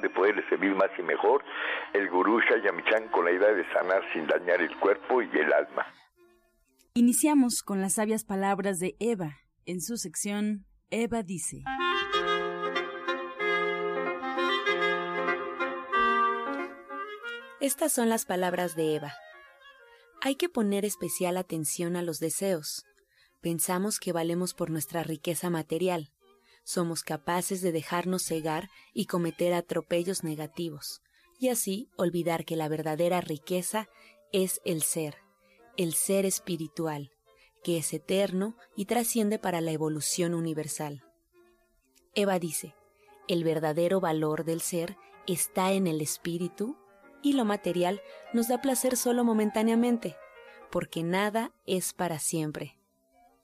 de poderle servir más y mejor, el gurú Shayamichan con la idea de sanar sin dañar el cuerpo y el alma. Iniciamos con las sabias palabras de Eva en su sección Eva dice. Estas son las palabras de Eva. Hay que poner especial atención a los deseos. Pensamos que valemos por nuestra riqueza material. Somos capaces de dejarnos cegar y cometer atropellos negativos, y así olvidar que la verdadera riqueza es el ser, el ser espiritual, que es eterno y trasciende para la evolución universal. Eva dice, el verdadero valor del ser está en el espíritu y lo material nos da placer solo momentáneamente, porque nada es para siempre.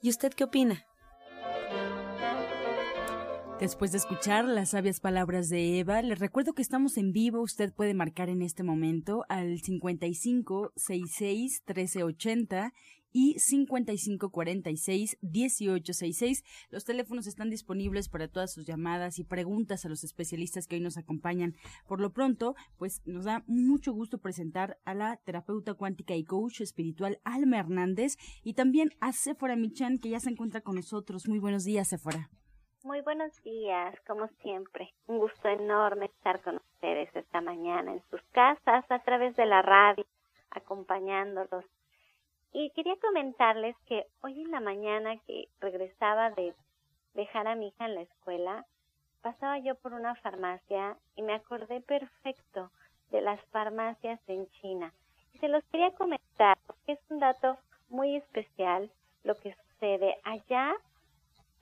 ¿Y usted qué opina? Después de escuchar las sabias palabras de Eva, les recuerdo que estamos en vivo. Usted puede marcar en este momento al 55 66 1380 y 5546-1866. Los teléfonos están disponibles para todas sus llamadas y preguntas a los especialistas que hoy nos acompañan. Por lo pronto, pues nos da mucho gusto presentar a la terapeuta cuántica y coach espiritual Alma Hernández y también a Sephora Michan, que ya se encuentra con nosotros. Muy buenos días, Sephora. Muy buenos días, como siempre. Un gusto enorme estar con ustedes esta mañana en sus casas, a través de la radio, acompañándolos y quería comentarles que hoy en la mañana que regresaba de dejar a mi hija en la escuela, pasaba yo por una farmacia y me acordé perfecto de las farmacias en China. Y se los quería comentar porque es un dato muy especial lo que sucede allá.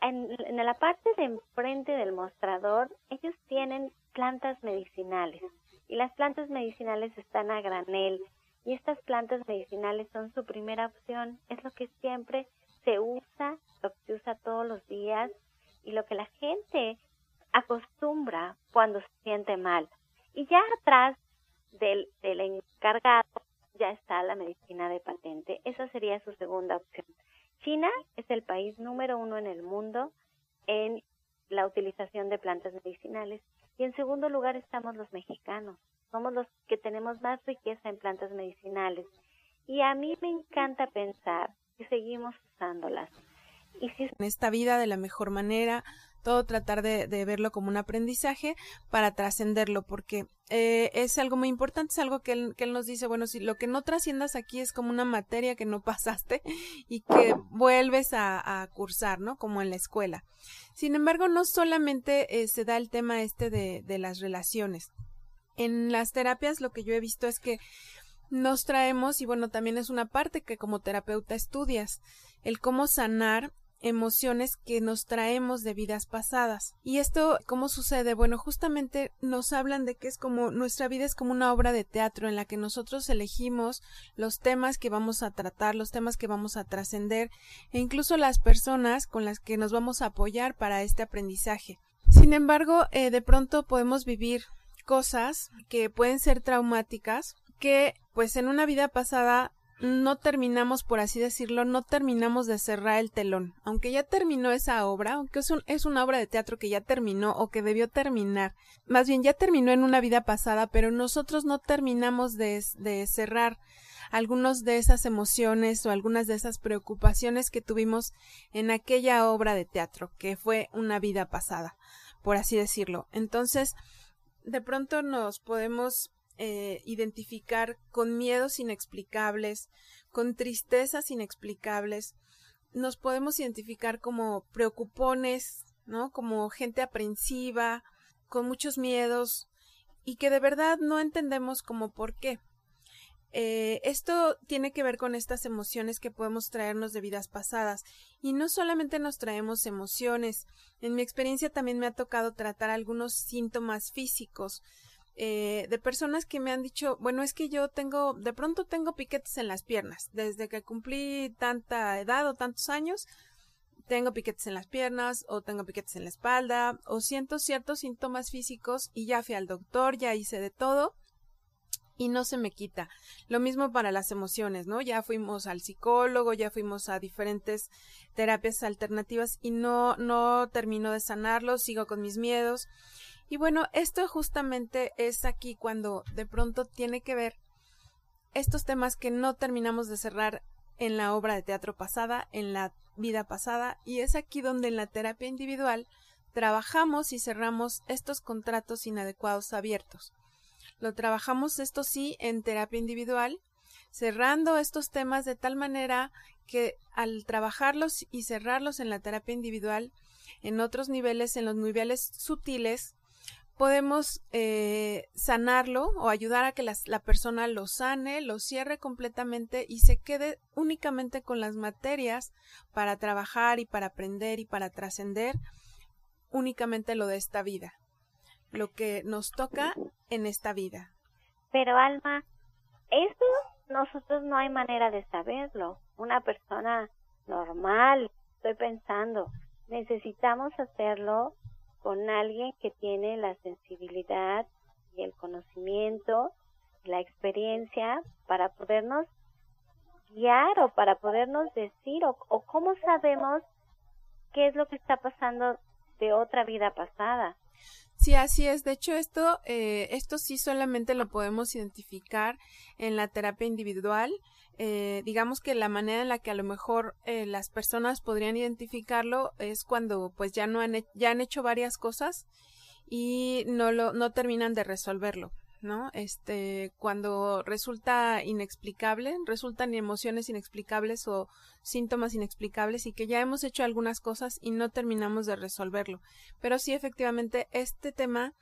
En, la parte de enfrente del mostrador, ellos tienen plantas medicinales y las plantas medicinales están a granel y estas plantas medicinales son su primera opción, es lo que siempre se usa, lo que se usa todos los días y lo que la gente acostumbra cuando se siente mal. Y ya atrás del, del encargado ya está la medicina de patente. Esa sería su segunda opción. China es el país número uno en el mundo en la utilización de plantas medicinales y en segundo lugar estamos los mexicanos somos los que tenemos más riqueza en plantas medicinales. Y a mí me encanta pensar que seguimos usándolas. Y si... En esta vida de la mejor manera, todo tratar de, verlo como un aprendizaje para trascenderlo, porque eh, es algo muy importante, es algo que él, que él nos dice, bueno, si lo que no trasciendas aquí es como una materia que no pasaste y que vuelves a, cursar, ¿no? Como en la escuela. Sin embargo, no solamente eh, se da el tema este de, de las relaciones, en las terapias lo que yo he visto es que nos traemos, y bueno, también es una parte que como terapeuta estudias, el cómo sanar emociones que nos traemos de vidas pasadas. ¿Y esto cómo sucede? Bueno, justamente nos hablan de que es como nuestra vida es como una obra de teatro en la que nosotros elegimos los temas que vamos a tratar, los temas que vamos a trascender e incluso las personas con las que nos vamos a apoyar para este aprendizaje. Sin embargo, eh, de pronto podemos vivir cosas que pueden ser traumáticas que pues en una vida pasada no terminamos, por así decirlo, no terminamos de cerrar el telón. Aunque ya terminó esa obra, aunque es, es, una obra de teatro que ya terminó o que debió terminar, más bien ya terminó en una vida pasada, pero nosotros no terminamos de, de cerrar algunas de esas emociones o algunas de esas preocupaciones que tuvimos en aquella obra de teatro, que fue una vida pasada, por así decirlo. Entonces, de pronto nos podemos eh, identificar con miedos inexplicables, con tristezas inexplicables, nos podemos identificar como preocupones, ¿no? Como gente aprensiva, con muchos miedos y que de verdad no entendemos como por qué. Eh, esto tiene que ver con estas emociones que podemos traernos de vidas pasadas. Y no solamente nos traemos emociones. En mi experiencia también me ha tocado tratar algunos síntomas físicos. Eh, de personas que me han dicho, bueno, es que yo tengo, de pronto tengo piquetes en las piernas, desde que cumplí tanta edad o tantos años, tengo piquetes en las piernas o tengo piquetes en la espalda o siento ciertos síntomas físicos y ya fui al doctor, ya hice de todo y no se me quita. Lo mismo para las emociones, ¿no? Ya fuimos al psicólogo, ya fuimos a diferentes terapias alternativas y no no termino de sanarlo, sigo con mis miedos. Y bueno, esto justamente es aquí cuando de pronto tiene que ver estos temas que no terminamos de cerrar en la obra de teatro pasada, en la vida pasada, y es aquí donde en la terapia individual trabajamos y cerramos estos contratos inadecuados abiertos. Lo trabajamos esto sí en terapia individual, cerrando estos temas de tal manera que al trabajarlos y cerrarlos en la terapia individual, en otros niveles, en los niveles sutiles, podemos eh, sanarlo o ayudar a que la persona lo sane, lo cierre completamente y se quede únicamente con las materias para trabajar y para aprender y para trascender únicamente lo de esta vida, lo que nos toca en esta vida. Pero Alma, esto nosotros no hay manera de saberlo. Una persona normal, estoy pensando, necesitamos hacerlo con alguien que tiene la sensibilidad y el conocimiento, la experiencia para podernos guiar o para podernos decir o, cómo sabemos qué es lo que está pasando de otra vida pasada. Sí, así es. De hecho, esto, eh, esto sí solamente lo podemos identificar en la terapia individual eh, digamos que la manera en la que a lo mejor eh, las personas podrían identificarlo es cuando pues ya no han, ya han hecho varias cosas y no lo no terminan de resolverlo no este cuando resulta inexplicable resultan emociones inexplicables o síntomas inexplicables y que ya hemos hecho algunas cosas y no terminamos de resolverlo. Pero sí efectivamente este tema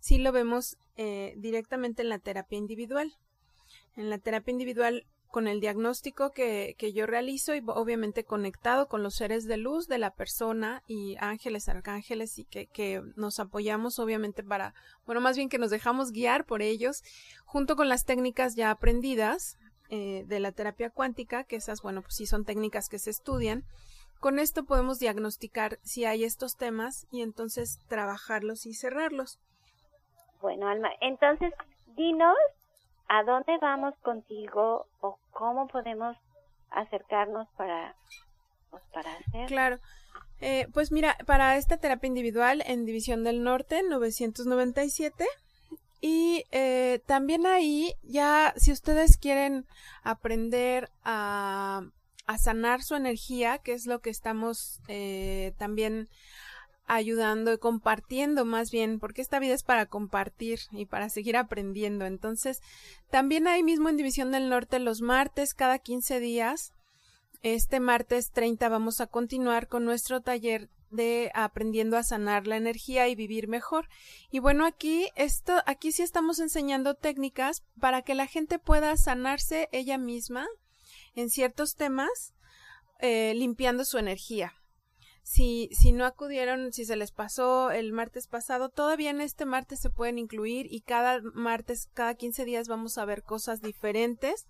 sí lo vemos eh, directamente en la terapia individual. En la terapia individual con el diagnóstico que, que, yo realizo y obviamente conectado con los seres de luz de la persona y ángeles, arcángeles y que, que nos apoyamos obviamente para, bueno, más bien que nos dejamos guiar por ellos, junto con las técnicas ya aprendidas eh, de la terapia cuántica, que esas, bueno, pues sí son técnicas que se estudian. Con esto podemos diagnosticar si hay estos temas y entonces trabajarlos y cerrarlos. Bueno, Alma, entonces dinos ¿a dónde vamos contigo o cómo podemos acercarnos para, pues, para hacer? Claro. Eh, pues mira, para esta terapia individual en División del Norte, 997. Y eh, también ahí, ya si ustedes quieren aprender a, a sanar su energía, que es lo que estamos eh, también ayudando y compartiendo más bien, porque esta vida es para compartir y para seguir aprendiendo. Entonces, también ahí mismo en División del Norte los martes, cada 15 días, este martes 30 vamos a continuar con nuestro taller de aprendiendo a sanar la energía y vivir mejor. Y bueno, aquí esto, aquí sí estamos enseñando técnicas para que la gente pueda sanarse ella misma en ciertos temas, eh, limpiando su energía si, si no acudieron, si se les pasó el martes pasado, todavía en este martes se pueden incluir y cada martes, cada 15 días vamos a ver cosas diferentes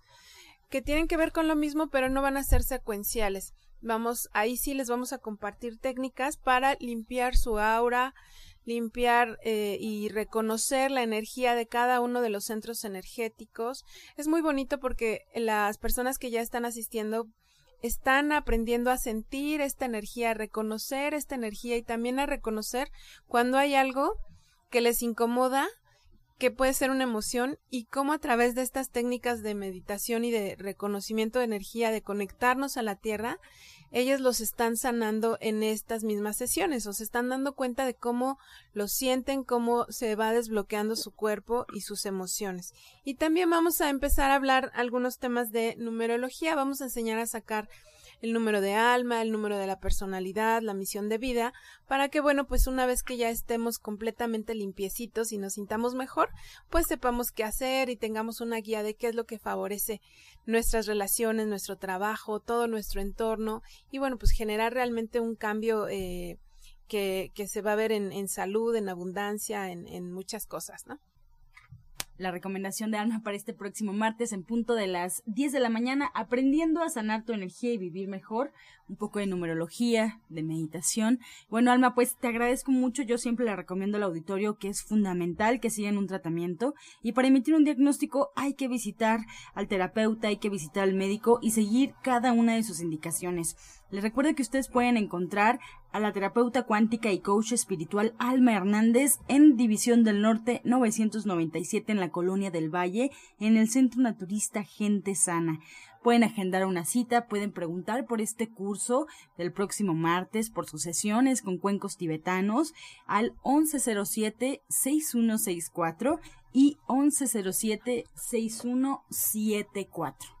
que tienen que ver con lo mismo, pero no van a ser secuenciales. Vamos, ahí sí les vamos a compartir técnicas para limpiar su aura, limpiar eh, y reconocer la energía de cada uno de los centros energéticos. Es muy bonito porque las personas que ya están asistiendo están aprendiendo a sentir esta energía, a reconocer esta energía y también a reconocer cuando hay algo que les incomoda, que puede ser una emoción y cómo a través de estas técnicas de meditación y de reconocimiento de energía, de conectarnos a la tierra, ellos los están sanando en estas mismas sesiones o se están dando cuenta de cómo lo sienten, cómo se va desbloqueando su cuerpo y sus emociones. Y también vamos a empezar a hablar algunos temas de numerología, vamos a enseñar a sacar el número de alma, el número de la personalidad, la misión de vida, para que, bueno, pues una vez que ya estemos completamente limpiecitos y nos sintamos mejor, pues sepamos qué hacer y tengamos una guía de qué es lo que favorece nuestras relaciones, nuestro trabajo, todo nuestro entorno y, bueno, pues generar realmente un cambio eh, que, que, se va a ver en, en salud, en abundancia, en, en muchas cosas, ¿no? La recomendación de Alma para este próximo martes en punto de las 10 de la mañana, aprendiendo a sanar tu energía y vivir mejor, un poco de numerología, de meditación. Bueno, Alma, pues te agradezco mucho, yo siempre le recomiendo al auditorio que es fundamental que sigan un tratamiento y para emitir un diagnóstico hay que visitar al terapeuta, hay que visitar al médico y seguir cada una de sus indicaciones. Les recuerdo que ustedes pueden encontrar a la terapeuta cuántica y coach espiritual Alma Hernández en División del Norte 997 en la Colonia del Valle, en el Centro Naturista Gente Sana. Pueden agendar una cita, pueden preguntar por este curso del próximo martes, por sus sesiones con cuencos tibetanos al 1107-6164 y 1107-6174.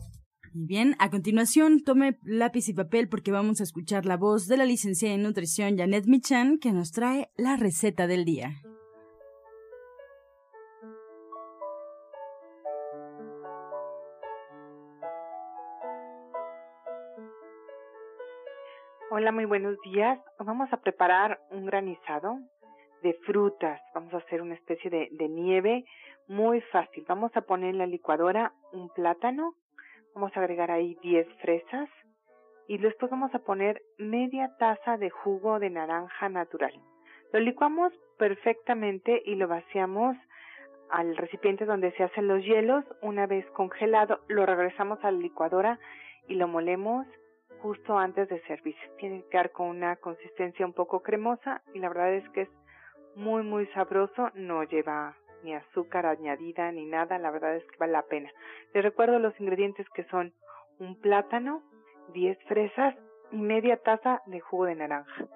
Y bien, a continuación tome lápiz y papel porque vamos a escuchar la voz de la licenciada en nutrición Janet Michan que nos trae la receta del día. Hola, muy buenos días. Vamos a preparar un granizado de frutas. Vamos a hacer una especie de, de nieve muy fácil. Vamos a poner en la licuadora un plátano, Vamos a agregar ahí 10 fresas y después vamos a poner media taza de jugo de naranja natural. Lo licuamos perfectamente y lo vaciamos al recipiente donde se hacen los hielos. Una vez congelado, lo regresamos a la licuadora y lo molemos justo antes de servir. Tiene que quedar con una consistencia un poco cremosa y la verdad es que es muy muy sabroso, no lleva ni azúcar añadida ni nada, la verdad es que vale la pena. Les recuerdo los ingredientes que son un plátano, 10 fresas y media taza de jugo de naranja.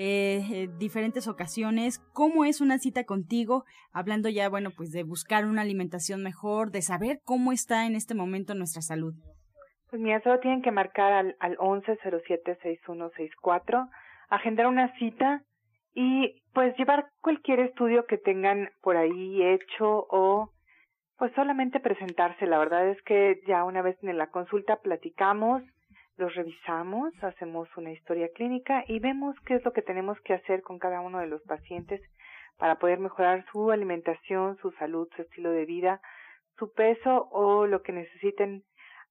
Eh, eh, diferentes ocasiones, cómo es una cita contigo, hablando ya, bueno, pues de buscar una alimentación mejor, de saber cómo está en este momento nuestra salud. Pues mira, solo tienen que marcar al, al 11076164 agendar una cita y pues llevar cualquier estudio que tengan por ahí hecho o pues solamente presentarse. La verdad es que ya una vez en la consulta platicamos, los revisamos, hacemos una historia clínica y vemos qué es lo que tenemos que hacer con cada uno de los pacientes para poder mejorar su alimentación, su salud, su estilo de vida, su peso o lo que necesiten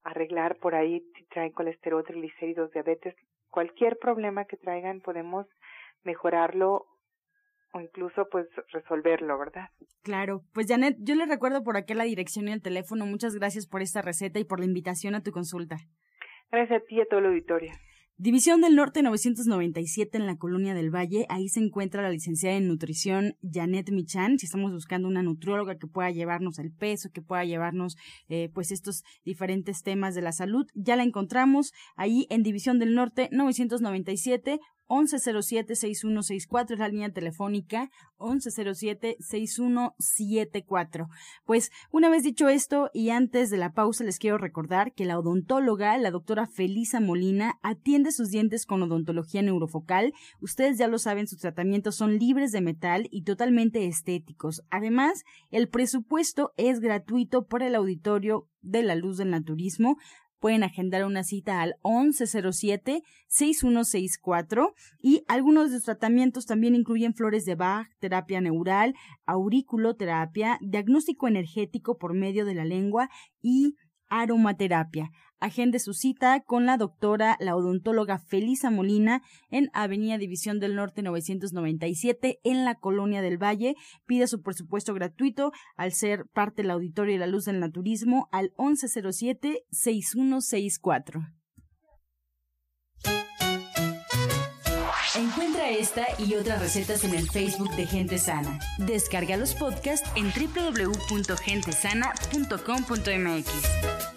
arreglar por ahí si traen colesterol, triglicéridos, diabetes, cualquier problema que traigan podemos mejorarlo o incluso pues resolverlo, ¿verdad? Claro, pues Janet, yo le recuerdo por aquí la dirección y el teléfono. Muchas gracias por esta receta y por la invitación a tu consulta. Gracias a ti y a todo el auditorio. División del Norte 997 en la Colonia del Valle. Ahí se encuentra la licenciada en nutrición Janet Michan. Si estamos buscando una nutrióloga que pueda llevarnos el peso, que pueda llevarnos eh, pues estos diferentes temas de la salud, ya la encontramos ahí en División del Norte 997 1107-6164 es la línea telefónica 1107-6174. Pues una vez dicho esto y antes de la pausa les quiero recordar que la odontóloga, la doctora Felisa Molina, atiende sus dientes con odontología neurofocal. Ustedes ya lo saben, sus tratamientos son libres de metal y totalmente estéticos. Además, el presupuesto es gratuito para el auditorio de la luz del naturismo pueden agendar una cita al 1107-6164 y algunos de los tratamientos también incluyen flores de Bach, terapia neural, auriculoterapia, diagnóstico energético por medio de la lengua y aromaterapia. Agende su cita con la doctora, la odontóloga Felisa Molina en Avenida División del Norte 997 en la Colonia del Valle. Pide su presupuesto gratuito al ser parte del auditorio de la luz del naturismo al 1107-6164. Encuentra esta y otras recetas en el Facebook de Gente Sana. Descarga los podcasts en www.gentesana.com.mx.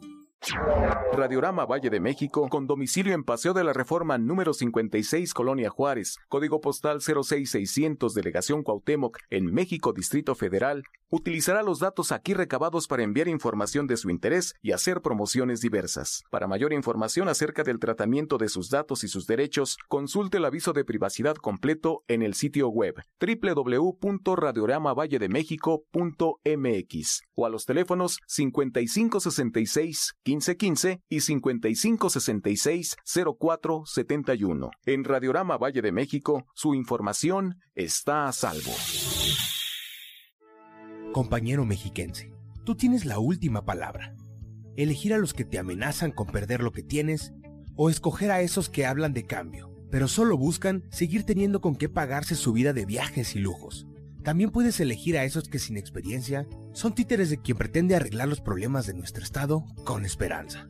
Radiorama Valle de México, con domicilio en Paseo de la Reforma número 56, Colonia Juárez, código postal 06600, Delegación Cuauhtémoc, en México, Distrito Federal, utilizará los datos aquí recabados para enviar información de su interés y hacer promociones diversas. Para mayor información acerca del tratamiento de sus datos y sus derechos, consulte el aviso de privacidad completo en el sitio web www.radioramavalle-de-méxico.mx o a los teléfonos 5566 1515 y 5566 0471. En Radiorama Valle de México, su información está a salvo. Compañero mexiquense, tú tienes la última palabra. Elegir a los que te amenazan con perder lo que tienes o escoger a esos que hablan de cambio, pero solo buscan seguir teniendo con qué pagarse su vida de viajes y lujos. También puedes elegir a esos que sin experiencia son títeres de quien pretende arreglar los problemas de nuestro estado con esperanza.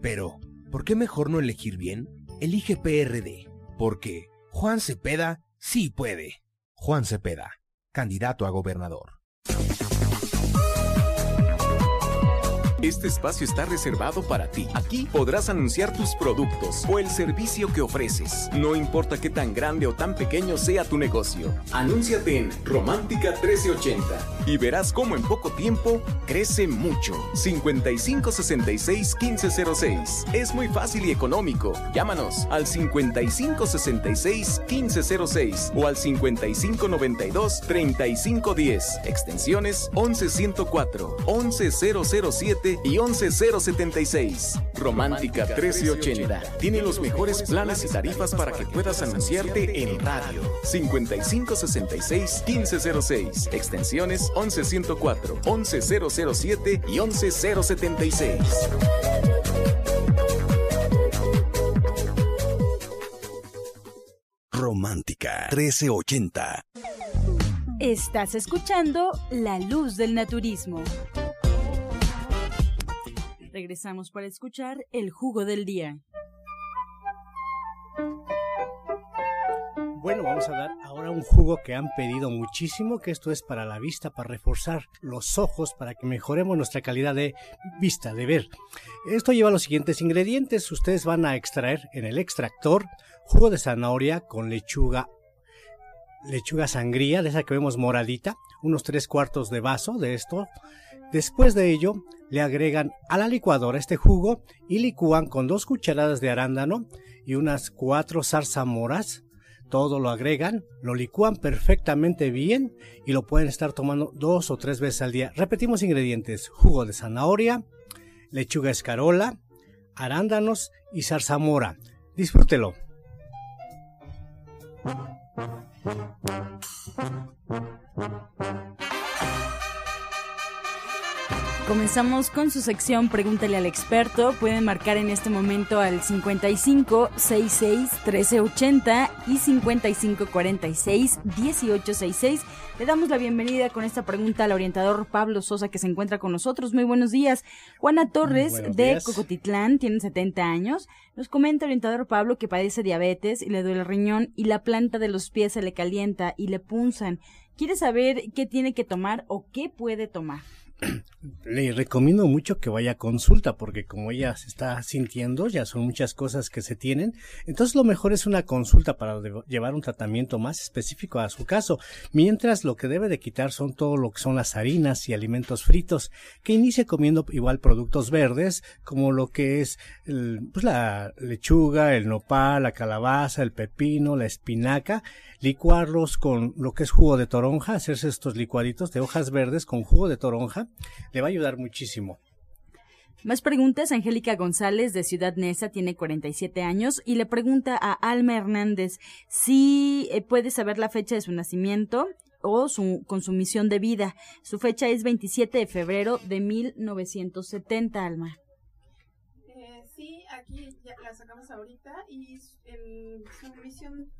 Pero, ¿por qué mejor no elegir bien? Elige PRD, porque Juan Cepeda sí puede. Juan Cepeda, candidato a gobernador. Este espacio está reservado para ti. Aquí podrás anunciar tus productos o el servicio que ofreces. No importa qué tan grande o tan pequeño sea tu negocio. Anúnciate en Romántica 1380 y verás cómo en poco tiempo crece mucho. 5566 1506. Es muy fácil y económico. Llámanos al 5566 1506 o al 5592 3510. Extensiones 11104, 11007 y 11076. Romántica 1380. Tiene los mejores planes y tarifas para que puedas anunciarte en radio. 5566 1506. Extensiones 11104, 11007 y 11076. Romántica 1380. Estás escuchando La Luz del Naturismo. Regresamos para escuchar el jugo del día. Bueno, vamos a dar ahora un jugo que han pedido muchísimo, que esto es para la vista, para reforzar los ojos, para que mejoremos nuestra calidad de vista, de ver. Esto lleva los siguientes ingredientes. Ustedes van a extraer en el extractor jugo de zanahoria con lechuga, lechuga sangría, de esa que vemos moradita, unos tres cuartos de vaso de esto. Después de ello, le agregan a la licuadora este jugo y licúan con dos cucharadas de arándano y unas cuatro zarzamoras todo lo agregan, lo licúan perfectamente bien y lo pueden estar tomando dos o tres veces al día. Repetimos ingredientes, jugo de zanahoria, lechuga escarola, arándanos y zarzamora. Disfrútelo. Comenzamos con su sección Pregúntale al experto. Pueden marcar en este momento al 55 66 1380 y 55 46 1866. Le damos la bienvenida con esta pregunta al orientador Pablo Sosa que se encuentra con nosotros. Muy buenos días. Juana Torres de días. Cocotitlán tiene 70 años. Nos comenta orientador Pablo que padece diabetes y le duele el riñón y la planta de los pies se le calienta y le punzan. Quiere saber qué tiene que tomar o qué puede tomar. Le recomiendo mucho que vaya a consulta porque como ella se está sintiendo, ya son muchas cosas que se tienen. Entonces lo mejor es una consulta para llevar un tratamiento más específico a su caso. Mientras lo que debe de quitar son todo lo que son las harinas y alimentos fritos. Que inicie comiendo igual productos verdes como lo que es pues la lechuga, el nopal, la calabaza, el pepino, la espinaca. Licuarlos con lo que es jugo de toronja, hacerse estos licuaditos de hojas verdes con jugo de toronja le va a ayudar muchísimo. Más preguntas. Angélica González de Ciudad Neza tiene 47 años y le pregunta a Alma Hernández si eh, puede saber la fecha de su nacimiento o su consumición de vida. Su fecha es 27 de febrero de 1970, Alma. Eh, sí, Sí, aquí ya la sacamos ahorita y en su misión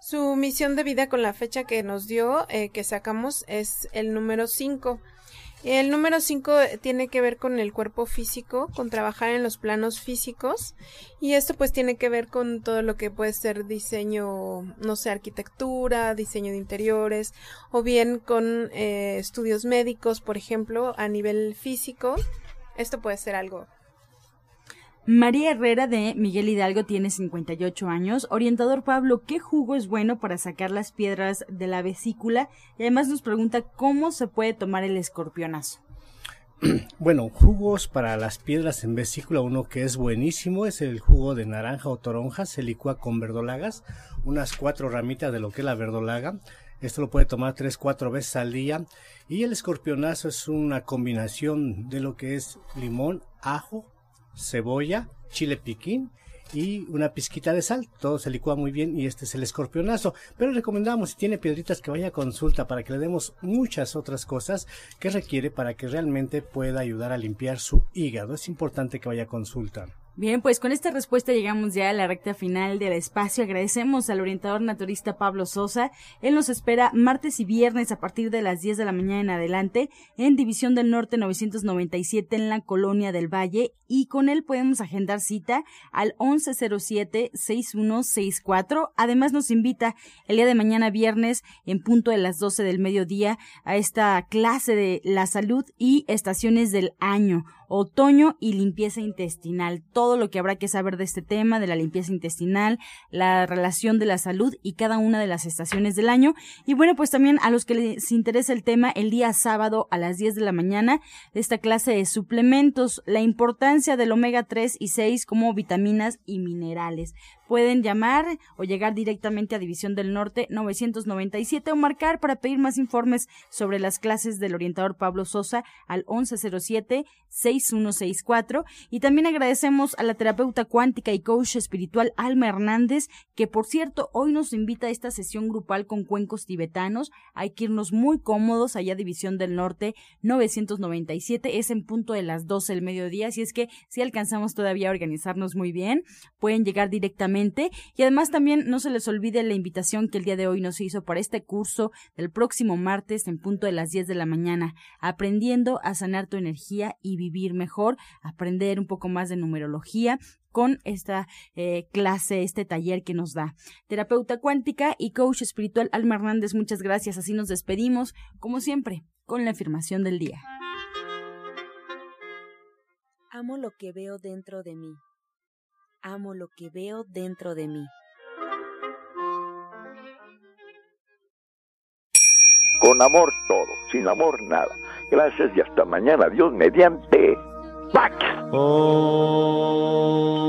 su misión de vida con la fecha que nos dio, eh, que sacamos, es el número 5. El número 5 tiene que ver con el cuerpo físico, con trabajar en los planos físicos y esto pues tiene que ver con todo lo que puede ser diseño, no sé, arquitectura, diseño de interiores o bien con eh, estudios médicos, por ejemplo, a nivel físico. Esto puede ser algo María Herrera de Miguel Hidalgo tiene 58 años. Orientador Pablo, ¿qué jugo es bueno para sacar las piedras de la vesícula? Y además nos pregunta cómo se puede tomar el escorpionazo. Bueno, jugos para las piedras en vesícula, uno que es buenísimo es el jugo de naranja o toronja, se licúa con verdolagas, unas cuatro ramitas de lo que es la verdolaga. Esto lo puede tomar tres, cuatro veces al día. Y el escorpionazo es una combinación de lo que es limón, ajo, cebolla, chile piquín y una pizquita de sal. Todo se licúa muy bien y este es el escorpionazo. Pero recomendamos si tiene piedritas que vaya a consulta para que le demos muchas otras cosas que requiere para que realmente pueda ayudar a limpiar su hígado. Es importante que vaya a consulta. Bien, pues con esta respuesta llegamos ya a la recta final del espacio. Agradecemos al orientador naturista Pablo Sosa. Él nos espera martes y viernes a partir de las 10 de la mañana en adelante en División del Norte 997 en la Colonia del Valle y con él podemos agendar cita al 1107-6164. Además nos invita el día de mañana viernes en punto de las 12 del mediodía a esta clase de la salud y estaciones del año otoño y limpieza intestinal. Todo lo que habrá que saber de este tema, de la limpieza intestinal, la relación de la salud y cada una de las estaciones del año. Y bueno, pues también a los que les interesa el tema, el día sábado a las 10 de la mañana, esta clase de suplementos, la importancia del omega 3 y 6 como vitaminas y minerales pueden llamar o llegar directamente a División del Norte 997 o marcar para pedir más informes sobre las clases del orientador Pablo Sosa al 1107-6164. Y también agradecemos a la terapeuta cuántica y coach espiritual Alma Hernández, que por cierto hoy nos invita a esta sesión grupal con cuencos tibetanos. Hay que irnos muy cómodos allá a División del Norte 997. Es en punto de las 12 del mediodía, así es que si alcanzamos todavía a organizarnos muy bien, pueden llegar directamente y además también no se les olvide la invitación que el día de hoy nos hizo para este curso del próximo martes en punto de las 10 de la mañana, aprendiendo a sanar tu energía y vivir mejor, aprender un poco más de numerología con esta eh, clase, este taller que nos da. Terapeuta cuántica y coach espiritual Alma Hernández, muchas gracias. Así nos despedimos, como siempre, con la afirmación del día. Amo lo que veo dentro de mí amo lo que veo dentro de mí. Con amor todo, sin amor nada. Gracias y hasta mañana. Dios mediante. ¡Pax! Oh.